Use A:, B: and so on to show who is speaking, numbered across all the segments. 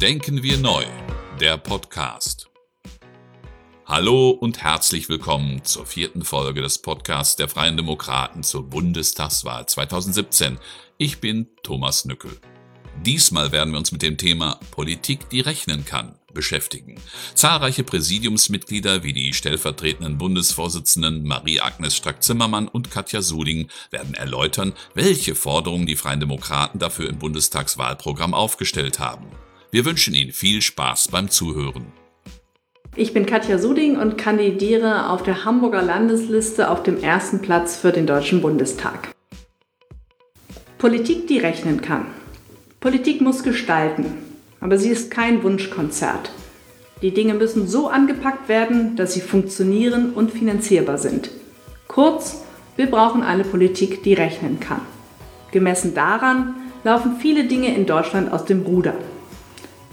A: Denken wir neu, der Podcast. Hallo und herzlich willkommen zur vierten Folge des Podcasts der Freien Demokraten zur Bundestagswahl 2017. Ich bin Thomas Nückel. Diesmal werden wir uns mit dem Thema Politik, die rechnen kann beschäftigen. Zahlreiche Präsidiumsmitglieder wie die stellvertretenden Bundesvorsitzenden Marie-Agnes Strack-Zimmermann und Katja Suding werden erläutern, welche Forderungen die Freien Demokraten dafür im Bundestagswahlprogramm aufgestellt haben. Wir wünschen Ihnen viel Spaß beim Zuhören.
B: Ich bin Katja Suding und kandidiere auf der Hamburger Landesliste auf dem ersten Platz für den Deutschen Bundestag. Politik, die rechnen kann. Politik muss gestalten, aber sie ist kein Wunschkonzert. Die Dinge müssen so angepackt werden, dass sie funktionieren und finanzierbar sind. Kurz, wir brauchen eine Politik, die rechnen kann. Gemessen daran laufen viele Dinge in Deutschland aus dem Ruder.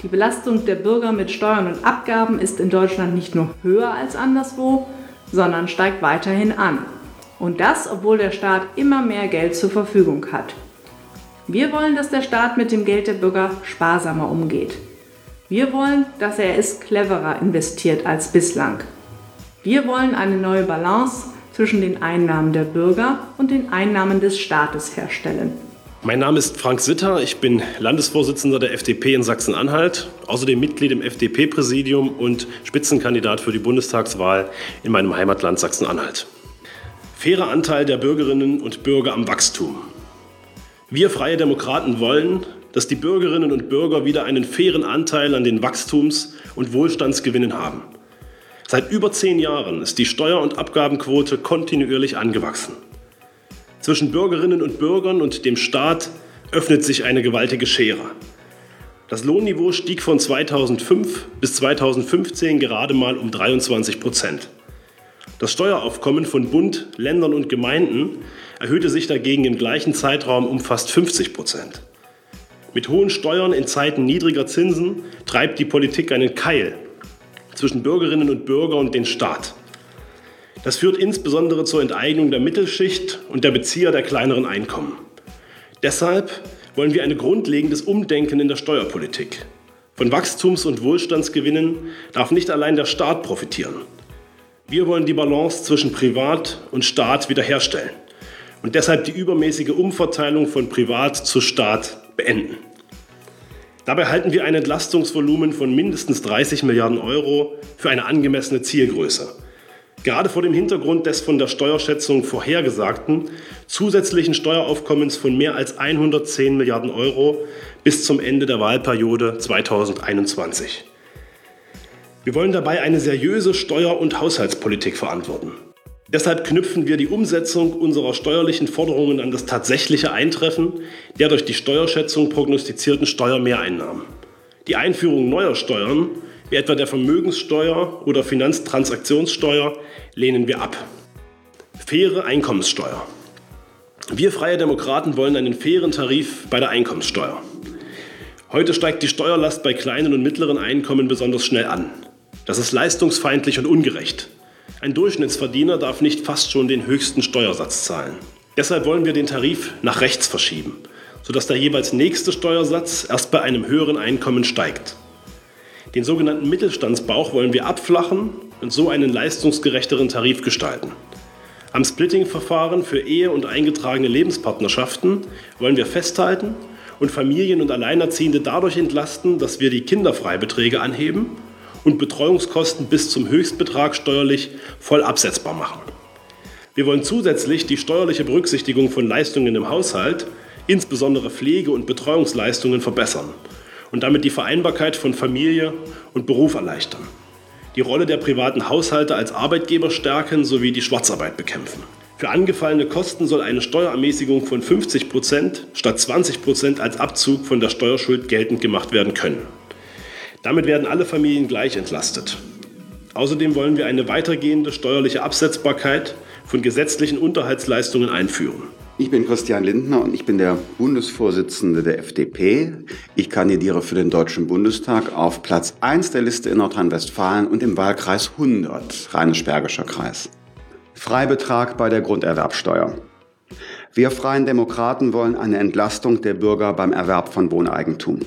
B: Die Belastung der Bürger mit Steuern und Abgaben ist in Deutschland nicht nur höher als anderswo, sondern steigt weiterhin an. Und das, obwohl der Staat immer mehr Geld zur Verfügung hat. Wir wollen, dass der Staat mit dem Geld der Bürger sparsamer umgeht. Wir wollen, dass er es cleverer investiert als bislang. Wir wollen eine neue Balance zwischen den Einnahmen der Bürger und den Einnahmen des Staates herstellen.
C: Mein Name ist Frank Sitter, ich bin Landesvorsitzender der FDP in Sachsen-Anhalt, außerdem Mitglied im FDP-Präsidium und Spitzenkandidat für die Bundestagswahl in meinem Heimatland Sachsen-Anhalt. Fairer Anteil der Bürgerinnen und Bürger am Wachstum. Wir Freie Demokraten wollen, dass die Bürgerinnen und Bürger wieder einen fairen Anteil an den Wachstums- und Wohlstandsgewinnen haben. Seit über zehn Jahren ist die Steuer- und Abgabenquote kontinuierlich angewachsen. Zwischen Bürgerinnen und Bürgern und dem Staat öffnet sich eine gewaltige Schere. Das Lohnniveau stieg von 2005 bis 2015 gerade mal um 23 Prozent. Das Steueraufkommen von Bund, Ländern und Gemeinden erhöhte sich dagegen im gleichen Zeitraum um fast 50 Prozent. Mit hohen Steuern in Zeiten niedriger Zinsen treibt die Politik einen Keil zwischen Bürgerinnen und Bürger und den Staat. Das führt insbesondere zur Enteignung der Mittelschicht und der Bezieher der kleineren Einkommen. Deshalb wollen wir ein grundlegendes Umdenken in der Steuerpolitik. Von Wachstums- und Wohlstandsgewinnen darf nicht allein der Staat profitieren. Wir wollen die Balance zwischen Privat und Staat wiederherstellen und deshalb die übermäßige Umverteilung von Privat zu Staat beenden. Dabei halten wir ein Entlastungsvolumen von mindestens 30 Milliarden Euro für eine angemessene Zielgröße. Gerade vor dem Hintergrund des von der Steuerschätzung vorhergesagten zusätzlichen Steueraufkommens von mehr als 110 Milliarden Euro bis zum Ende der Wahlperiode 2021. Wir wollen dabei eine seriöse Steuer- und Haushaltspolitik verantworten. Deshalb knüpfen wir die Umsetzung unserer steuerlichen Forderungen an das tatsächliche Eintreffen der durch die Steuerschätzung prognostizierten Steuermehreinnahmen. Die Einführung neuer Steuern, wie etwa der Vermögenssteuer oder Finanztransaktionssteuer, lehnen wir ab. Faire Einkommenssteuer. Wir Freie Demokraten wollen einen fairen Tarif bei der Einkommenssteuer. Heute steigt die Steuerlast bei kleinen und mittleren Einkommen besonders schnell an. Das ist leistungsfeindlich und ungerecht. Ein Durchschnittsverdiener darf nicht fast schon den höchsten Steuersatz zahlen. Deshalb wollen wir den Tarif nach rechts verschieben, sodass der jeweils nächste Steuersatz erst bei einem höheren Einkommen steigt. Den sogenannten Mittelstandsbauch wollen wir abflachen und so einen leistungsgerechteren Tarif gestalten. Am Splitting-Verfahren für Ehe und eingetragene Lebenspartnerschaften wollen wir festhalten und Familien und Alleinerziehende dadurch entlasten, dass wir die Kinderfreibeträge anheben und Betreuungskosten bis zum Höchstbetrag steuerlich voll absetzbar machen. Wir wollen zusätzlich die steuerliche Berücksichtigung von Leistungen im Haushalt, insbesondere Pflege- und Betreuungsleistungen, verbessern und damit die Vereinbarkeit von Familie und Beruf erleichtern. Die Rolle der privaten Haushalte als Arbeitgeber stärken sowie die Schwarzarbeit bekämpfen. Für angefallene Kosten soll eine Steuerermäßigung von 50 Prozent statt 20 Prozent als Abzug von der Steuerschuld geltend gemacht werden können. Damit werden alle Familien gleich entlastet. Außerdem wollen wir eine weitergehende steuerliche Absetzbarkeit von gesetzlichen Unterhaltsleistungen einführen.
D: Ich bin Christian Lindner und ich bin der Bundesvorsitzende der FDP. Ich kandidiere für den Deutschen Bundestag auf Platz 1 der Liste in Nordrhein-Westfalen und im Wahlkreis 100, Rheinisch-Bergischer Kreis. Freibetrag bei der Grunderwerbsteuer. Wir Freien Demokraten wollen eine Entlastung der Bürger beim Erwerb von Wohneigentum.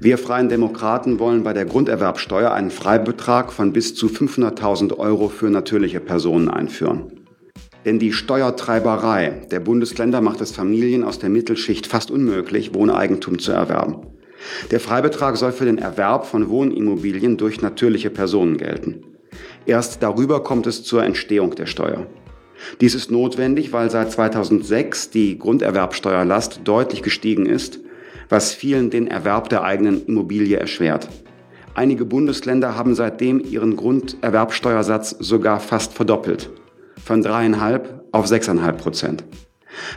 D: Wir Freien Demokraten wollen bei der Grunderwerbsteuer einen Freibetrag von bis zu 500.000 Euro für natürliche Personen einführen. Denn die Steuertreiberei der Bundesländer macht es Familien aus der Mittelschicht fast unmöglich, Wohneigentum zu erwerben. Der Freibetrag soll für den Erwerb von Wohnimmobilien durch natürliche Personen gelten. Erst darüber kommt es zur Entstehung der Steuer. Dies ist notwendig, weil seit 2006 die Grunderwerbsteuerlast deutlich gestiegen ist, was vielen den Erwerb der eigenen Immobilie erschwert. Einige Bundesländer haben seitdem ihren Grunderwerbsteuersatz sogar fast verdoppelt, von dreieinhalb auf sechseinhalb Prozent.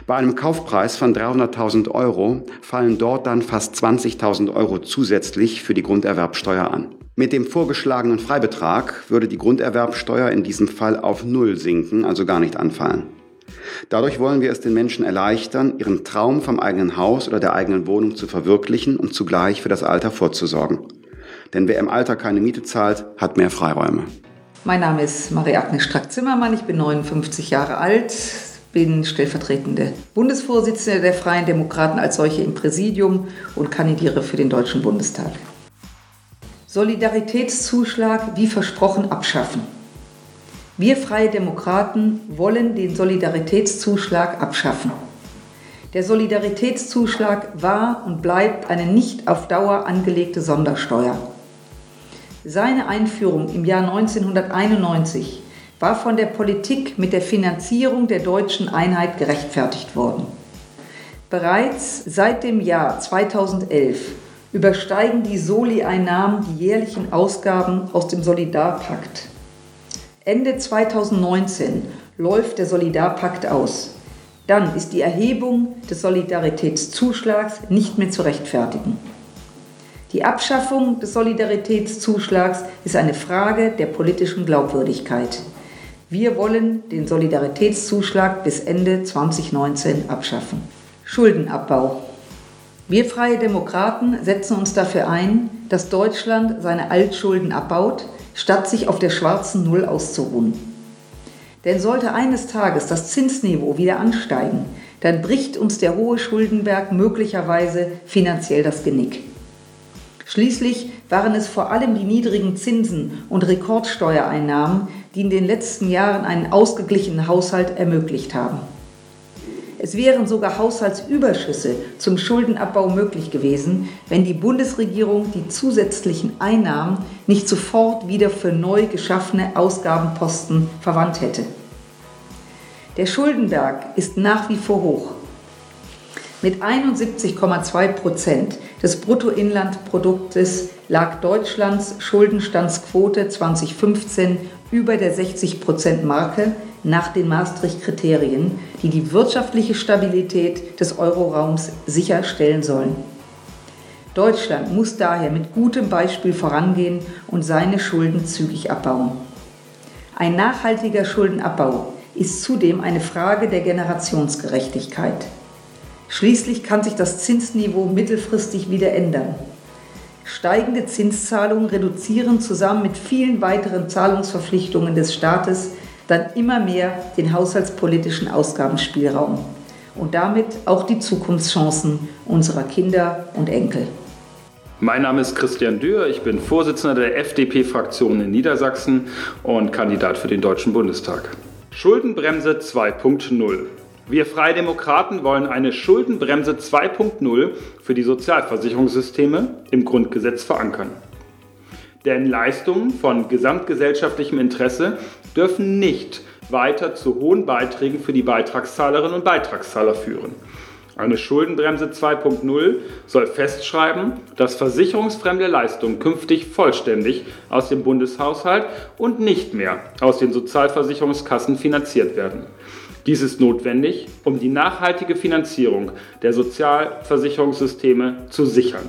D: Bei einem Kaufpreis von 300.000 Euro fallen dort dann fast 20.000 Euro zusätzlich für die Grunderwerbsteuer an. Mit dem vorgeschlagenen Freibetrag würde die Grunderwerbsteuer in diesem Fall auf Null sinken, also gar nicht anfallen. Dadurch wollen wir es den Menschen erleichtern, ihren Traum vom eigenen Haus oder der eigenen Wohnung zu verwirklichen und zugleich für das Alter vorzusorgen. Denn wer im Alter keine Miete zahlt, hat mehr Freiräume.
E: Mein Name ist Marie-Agnes Strack-Zimmermann, ich bin 59 Jahre alt, bin stellvertretende Bundesvorsitzende der Freien Demokraten als solche im Präsidium und kandidiere für den Deutschen Bundestag. Solidaritätszuschlag wie versprochen abschaffen. Wir Freie Demokraten wollen den Solidaritätszuschlag abschaffen. Der Solidaritätszuschlag war und bleibt eine nicht auf Dauer angelegte Sondersteuer. Seine Einführung im Jahr 1991 war von der Politik mit der Finanzierung der deutschen Einheit gerechtfertigt worden. Bereits seit dem Jahr 2011 übersteigen die Soli-Einnahmen die jährlichen Ausgaben aus dem Solidarpakt. Ende 2019 läuft der Solidarpakt aus. Dann ist die Erhebung des Solidaritätszuschlags nicht mehr zu rechtfertigen. Die Abschaffung des Solidaritätszuschlags ist eine Frage der politischen Glaubwürdigkeit. Wir wollen den Solidaritätszuschlag bis Ende 2019 abschaffen. Schuldenabbau. Wir Freie Demokraten setzen uns dafür ein, dass Deutschland seine Altschulden abbaut, statt sich auf der schwarzen Null auszuruhen. Denn sollte eines Tages das Zinsniveau wieder ansteigen, dann bricht uns der hohe Schuldenberg möglicherweise finanziell das Genick. Schließlich waren es vor allem die niedrigen Zinsen und Rekordsteuereinnahmen, die in den letzten Jahren einen ausgeglichenen Haushalt ermöglicht haben. Es wären sogar Haushaltsüberschüsse zum Schuldenabbau möglich gewesen, wenn die Bundesregierung die zusätzlichen Einnahmen nicht sofort wieder für neu geschaffene Ausgabenposten verwandt hätte. Der Schuldenberg ist nach wie vor hoch. Mit 71,2 Prozent des Bruttoinlandproduktes lag Deutschlands Schuldenstandsquote 2015 über der 60 Prozent Marke nach den Maastricht-Kriterien, die die wirtschaftliche Stabilität des Euroraums sicherstellen sollen. Deutschland muss daher mit gutem Beispiel vorangehen und seine Schulden zügig abbauen. Ein nachhaltiger Schuldenabbau ist zudem eine Frage der Generationsgerechtigkeit. Schließlich kann sich das Zinsniveau mittelfristig wieder ändern. Steigende Zinszahlungen reduzieren zusammen mit vielen weiteren Zahlungsverpflichtungen des Staates dann immer mehr den haushaltspolitischen Ausgabenspielraum und damit auch die Zukunftschancen unserer Kinder und Enkel.
F: Mein Name ist Christian Dürr, ich bin Vorsitzender der FDP-Fraktion in Niedersachsen und Kandidat für den Deutschen Bundestag. Schuldenbremse 2.0. Wir Freie Demokraten wollen eine Schuldenbremse 2.0 für die Sozialversicherungssysteme im Grundgesetz verankern. Denn Leistungen von gesamtgesellschaftlichem Interesse dürfen nicht weiter zu hohen Beiträgen für die Beitragszahlerinnen und Beitragszahler führen. Eine Schuldenbremse 2.0 soll festschreiben, dass versicherungsfremde Leistungen künftig vollständig aus dem Bundeshaushalt und nicht mehr aus den Sozialversicherungskassen finanziert werden. Dies ist notwendig, um die nachhaltige Finanzierung der Sozialversicherungssysteme zu sichern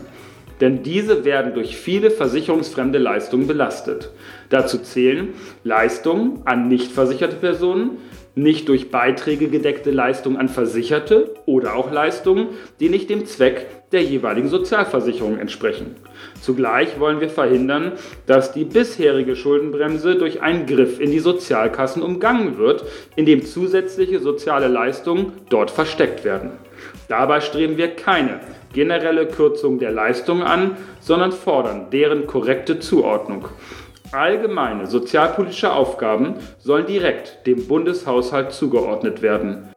F: denn diese werden durch viele versicherungsfremde Leistungen belastet. Dazu zählen Leistungen an nicht versicherte Personen, nicht durch Beiträge gedeckte Leistungen an Versicherte oder auch Leistungen, die nicht dem Zweck der jeweiligen Sozialversicherung entsprechen. Zugleich wollen wir verhindern, dass die bisherige Schuldenbremse durch einen Griff in die Sozialkassen umgangen wird, indem zusätzliche soziale Leistungen dort versteckt werden. Dabei streben wir keine generelle Kürzungen der Leistungen an, sondern fordern deren korrekte Zuordnung. Allgemeine sozialpolitische Aufgaben sollen direkt dem Bundeshaushalt zugeordnet werden.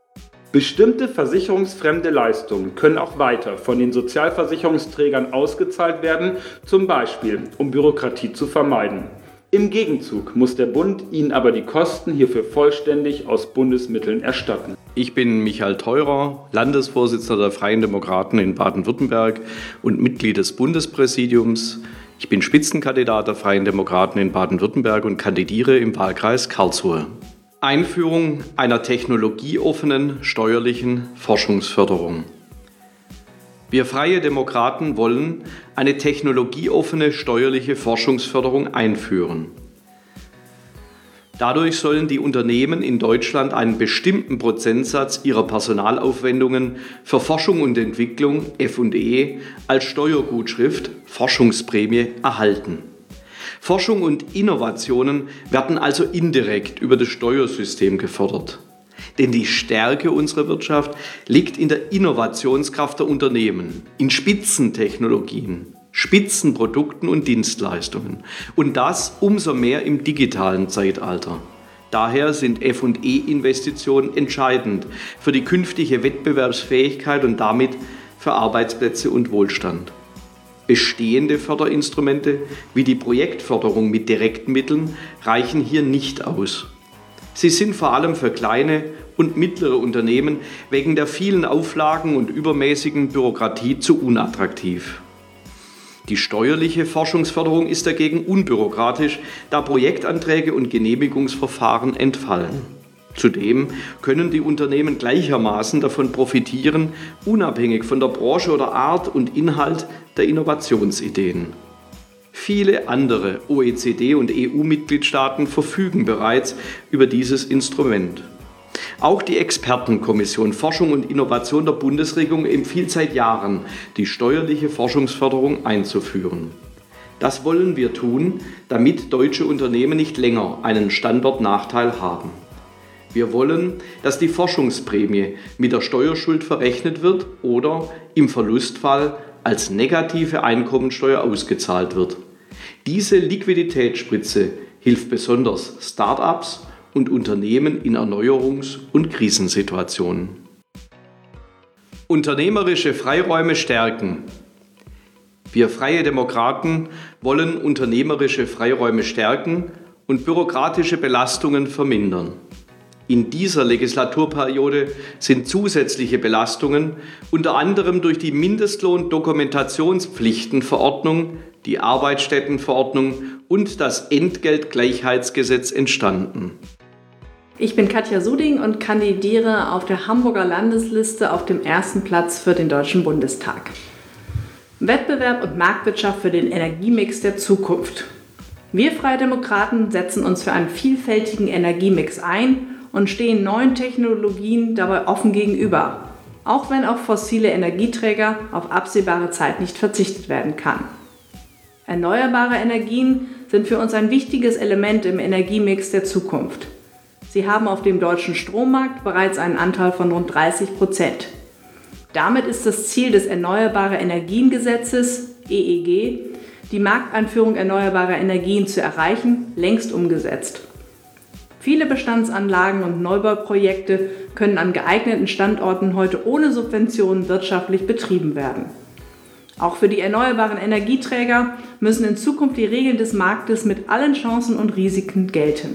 F: Bestimmte versicherungsfremde Leistungen können auch weiter von den Sozialversicherungsträgern ausgezahlt werden, zum Beispiel um Bürokratie zu vermeiden. Im Gegenzug muss der Bund ihnen aber die Kosten hierfür vollständig aus Bundesmitteln erstatten.
G: Ich bin Michael Theurer, Landesvorsitzender der Freien Demokraten in Baden-Württemberg und Mitglied des Bundespräsidiums. Ich bin Spitzenkandidat der Freien Demokraten in Baden-Württemberg und kandidiere im Wahlkreis Karlsruhe. Einführung einer technologieoffenen steuerlichen Forschungsförderung. Wir Freie Demokraten wollen eine technologieoffene steuerliche Forschungsförderung einführen. Dadurch sollen die Unternehmen in Deutschland einen bestimmten Prozentsatz ihrer Personalaufwendungen für Forschung und Entwicklung FE als Steuergutschrift Forschungsprämie erhalten. Forschung und Innovationen werden also indirekt über das Steuersystem gefördert. Denn die Stärke unserer Wirtschaft liegt in der Innovationskraft der Unternehmen, in Spitzentechnologien, Spitzenprodukten und Dienstleistungen. Und das umso mehr im digitalen Zeitalter. Daher sind FE-Investitionen entscheidend für die künftige Wettbewerbsfähigkeit und damit für Arbeitsplätze und Wohlstand. Bestehende Förderinstrumente wie die Projektförderung mit direkten Mitteln reichen hier nicht aus. Sie sind vor allem für kleine und mittlere Unternehmen wegen der vielen Auflagen und übermäßigen Bürokratie zu unattraktiv. Die steuerliche Forschungsförderung ist dagegen unbürokratisch, da Projektanträge und Genehmigungsverfahren entfallen. Zudem können die Unternehmen gleichermaßen davon profitieren, unabhängig von der Branche oder Art und Inhalt der Innovationsideen. Viele andere OECD- und EU-Mitgliedstaaten verfügen bereits über dieses Instrument. Auch die Expertenkommission Forschung und Innovation der Bundesregierung empfiehlt seit Jahren, die steuerliche Forschungsförderung einzuführen. Das wollen wir tun, damit deutsche Unternehmen nicht länger einen Standortnachteil haben. Wir wollen, dass die Forschungsprämie mit der Steuerschuld verrechnet wird oder im Verlustfall als negative Einkommensteuer ausgezahlt wird. Diese Liquiditätsspritze hilft besonders Start-ups und Unternehmen in Erneuerungs- und Krisensituationen. Unternehmerische Freiräume stärken. Wir freie Demokraten wollen unternehmerische Freiräume stärken und bürokratische Belastungen vermindern. In dieser Legislaturperiode sind zusätzliche Belastungen unter anderem durch die Mindestlohn-Dokumentationspflichtenverordnung, die Arbeitsstättenverordnung und das Entgeltgleichheitsgesetz entstanden.
B: Ich bin Katja Suding und kandidiere auf der Hamburger Landesliste auf dem ersten Platz für den Deutschen Bundestag. Wettbewerb und Marktwirtschaft für den Energiemix der Zukunft. Wir Freie Demokraten setzen uns für einen vielfältigen Energiemix ein und stehen neuen Technologien dabei offen gegenüber, auch wenn auf fossile Energieträger auf absehbare Zeit nicht verzichtet werden kann. Erneuerbare Energien sind für uns ein wichtiges Element im Energiemix der Zukunft. Sie haben auf dem deutschen Strommarkt bereits einen Anteil von rund 30 Prozent. Damit ist das Ziel des Erneuerbare Energiengesetzes EEG, die Markteinführung erneuerbarer Energien zu erreichen, längst umgesetzt. Viele Bestandsanlagen und Neubauprojekte können an geeigneten Standorten heute ohne Subventionen wirtschaftlich betrieben werden. Auch für die erneuerbaren Energieträger müssen in Zukunft die Regeln des Marktes mit allen Chancen und Risiken gelten.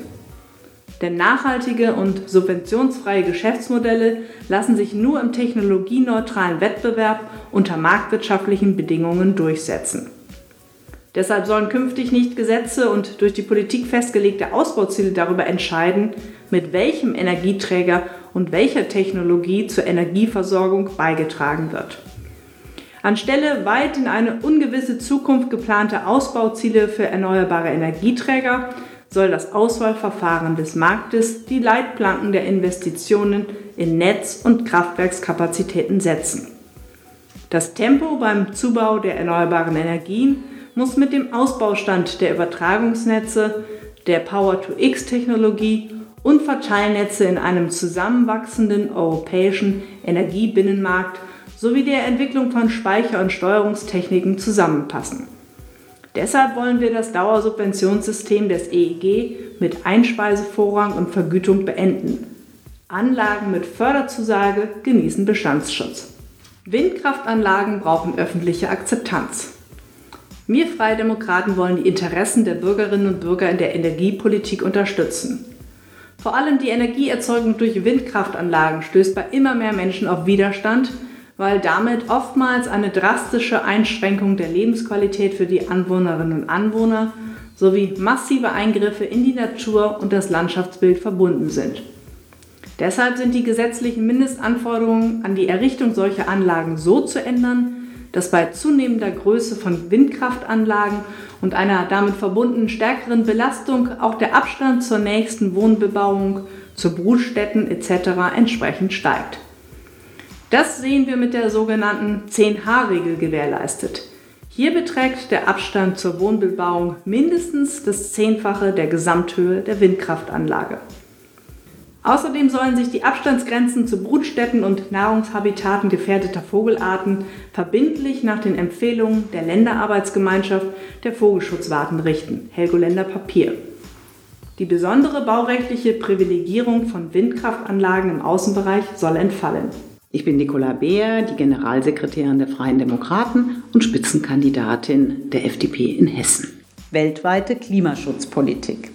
B: Denn nachhaltige und subventionsfreie Geschäftsmodelle lassen sich nur im technologieneutralen Wettbewerb unter marktwirtschaftlichen Bedingungen durchsetzen. Deshalb sollen künftig nicht Gesetze und durch die Politik festgelegte Ausbauziele darüber entscheiden, mit welchem Energieträger und welcher Technologie zur Energieversorgung beigetragen wird. Anstelle weit in eine ungewisse Zukunft geplanter Ausbauziele für erneuerbare Energieträger soll das Auswahlverfahren des Marktes die Leitplanken der Investitionen in Netz- und Kraftwerkskapazitäten setzen. Das Tempo beim Zubau der erneuerbaren Energien muss mit dem Ausbaustand der Übertragungsnetze, der Power-to-X-Technologie und Verteilnetze in einem zusammenwachsenden europäischen Energiebinnenmarkt sowie der Entwicklung von Speicher- und Steuerungstechniken zusammenpassen. Deshalb wollen wir das Dauersubventionssystem des EEG mit Einspeisevorrang und Vergütung beenden. Anlagen mit Förderzusage genießen Bestandsschutz. Windkraftanlagen brauchen öffentliche Akzeptanz. Wir Freie Demokraten wollen die Interessen der Bürgerinnen und Bürger in der Energiepolitik unterstützen. Vor allem die Energieerzeugung durch Windkraftanlagen stößt bei immer mehr Menschen auf Widerstand, weil damit oftmals eine drastische Einschränkung der Lebensqualität für die Anwohnerinnen und Anwohner sowie massive Eingriffe in die Natur und das Landschaftsbild verbunden sind. Deshalb sind die gesetzlichen Mindestanforderungen an die Errichtung solcher Anlagen so zu ändern, dass bei zunehmender Größe von Windkraftanlagen und einer damit verbundenen stärkeren Belastung auch der Abstand zur nächsten Wohnbebauung, zu Brutstätten etc. entsprechend steigt. Das sehen wir mit der sogenannten 10H-Regel gewährleistet. Hier beträgt der Abstand zur Wohnbebauung mindestens das Zehnfache der Gesamthöhe der Windkraftanlage. Außerdem sollen sich die Abstandsgrenzen zu Brutstätten und Nahrungshabitaten gefährdeter Vogelarten verbindlich nach den Empfehlungen der Länderarbeitsgemeinschaft der Vogelschutzwarten richten, Helgoländer Papier. Die besondere baurechtliche Privilegierung von Windkraftanlagen im Außenbereich soll entfallen.
H: Ich bin Nicola Beer, die Generalsekretärin der Freien Demokraten und Spitzenkandidatin der FDP in Hessen.
I: Weltweite Klimaschutzpolitik.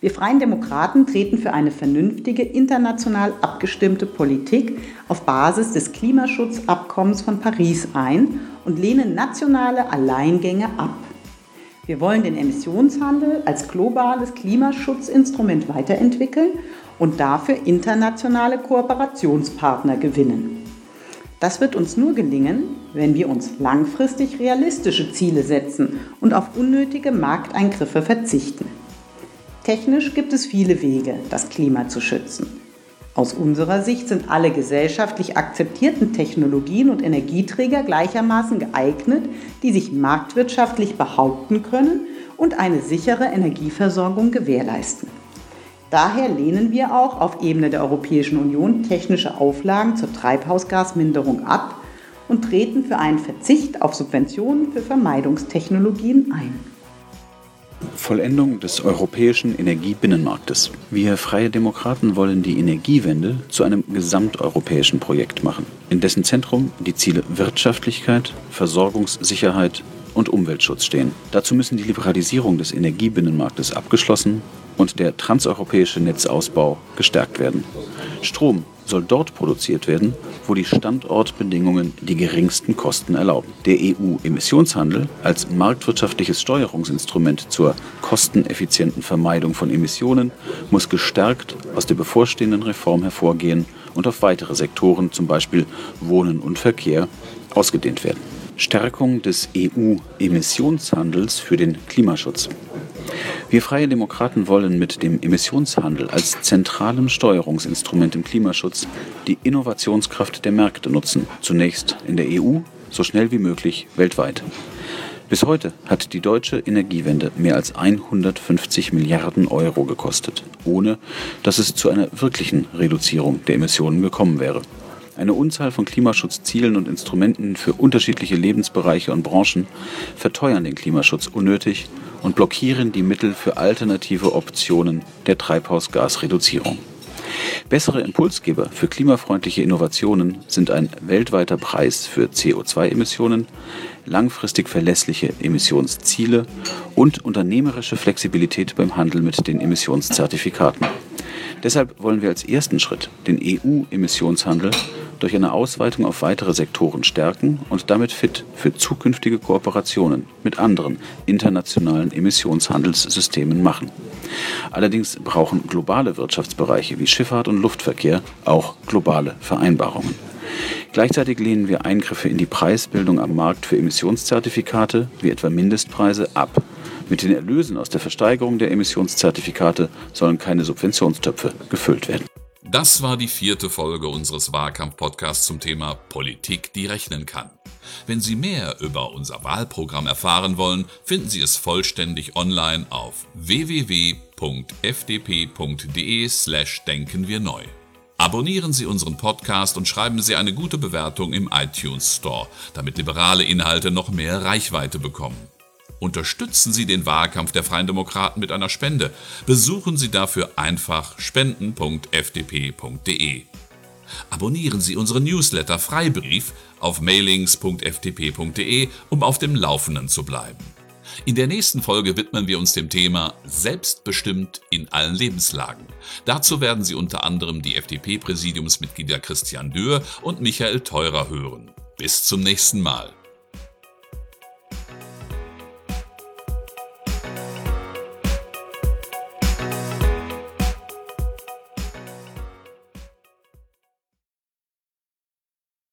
I: Wir Freien Demokraten treten für eine vernünftige, international abgestimmte Politik auf Basis des Klimaschutzabkommens von Paris ein und lehnen nationale Alleingänge ab. Wir wollen den Emissionshandel als globales Klimaschutzinstrument weiterentwickeln und dafür internationale Kooperationspartner gewinnen. Das wird uns nur gelingen, wenn wir uns langfristig realistische Ziele setzen und auf unnötige Markteingriffe verzichten. Technisch gibt es viele Wege, das Klima zu schützen. Aus unserer Sicht sind alle gesellschaftlich akzeptierten Technologien und Energieträger gleichermaßen geeignet, die sich marktwirtschaftlich behaupten können und eine sichere Energieversorgung gewährleisten. Daher lehnen wir auch auf Ebene der Europäischen Union technische Auflagen zur Treibhausgasminderung ab und treten für einen Verzicht auf Subventionen für Vermeidungstechnologien ein.
J: Vollendung des europäischen Energiebinnenmarktes. Wir Freie Demokraten wollen die Energiewende zu einem gesamteuropäischen Projekt machen, in dessen Zentrum die Ziele Wirtschaftlichkeit, Versorgungssicherheit und Umweltschutz stehen. Dazu müssen die Liberalisierung des Energiebinnenmarktes abgeschlossen und der transeuropäische Netzausbau gestärkt werden. Strom soll dort produziert werden, wo die Standortbedingungen die geringsten Kosten erlauben. Der EU-Emissionshandel als marktwirtschaftliches Steuerungsinstrument zur kosteneffizienten Vermeidung von Emissionen muss gestärkt aus der bevorstehenden Reform hervorgehen und auf weitere Sektoren, zum Beispiel Wohnen und Verkehr, ausgedehnt werden. Stärkung des EU-Emissionshandels für den Klimaschutz. Wir Freie Demokraten wollen mit dem Emissionshandel als zentralem Steuerungsinstrument im Klimaschutz die Innovationskraft der Märkte nutzen, zunächst in der EU, so schnell wie möglich weltweit. Bis heute hat die deutsche Energiewende mehr als 150 Milliarden Euro gekostet, ohne dass es zu einer wirklichen Reduzierung der Emissionen gekommen wäre. Eine Unzahl von Klimaschutzzielen und Instrumenten für unterschiedliche Lebensbereiche und Branchen verteuern den Klimaschutz unnötig und blockieren die Mittel für alternative Optionen der Treibhausgasreduzierung. Bessere Impulsgeber für klimafreundliche Innovationen sind ein weltweiter Preis für CO2-Emissionen, langfristig verlässliche Emissionsziele und unternehmerische Flexibilität beim Handel mit den Emissionszertifikaten. Deshalb wollen wir als ersten Schritt den EU-Emissionshandel durch eine Ausweitung auf weitere Sektoren stärken und damit fit für zukünftige Kooperationen mit anderen internationalen Emissionshandelssystemen machen. Allerdings brauchen globale Wirtschaftsbereiche wie Schifffahrt und Luftverkehr auch globale Vereinbarungen. Gleichzeitig lehnen wir Eingriffe in die Preisbildung am Markt für Emissionszertifikate, wie etwa Mindestpreise, ab. Mit den Erlösen aus der Versteigerung der Emissionszertifikate sollen keine Subventionstöpfe gefüllt werden.
A: Das war die vierte Folge unseres Wahlkampf-Podcasts zum Thema Politik, die rechnen kann. Wenn Sie mehr über unser Wahlprogramm erfahren wollen, finden Sie es vollständig online auf www.fdp.de slash denken wir neu. Abonnieren Sie unseren Podcast und schreiben Sie eine gute Bewertung im iTunes Store, damit liberale Inhalte noch mehr Reichweite bekommen. Unterstützen Sie den Wahlkampf der Freien Demokraten mit einer Spende. Besuchen Sie dafür einfach spenden.fdp.de. Abonnieren Sie unseren Newsletter Freibrief auf mailings.ftp.de, um auf dem Laufenden zu bleiben. In der nächsten Folge widmen wir uns dem Thema Selbstbestimmt in allen Lebenslagen. Dazu werden Sie unter anderem die FDP-Präsidiumsmitglieder Christian Dürr und Michael Theurer hören. Bis zum nächsten Mal.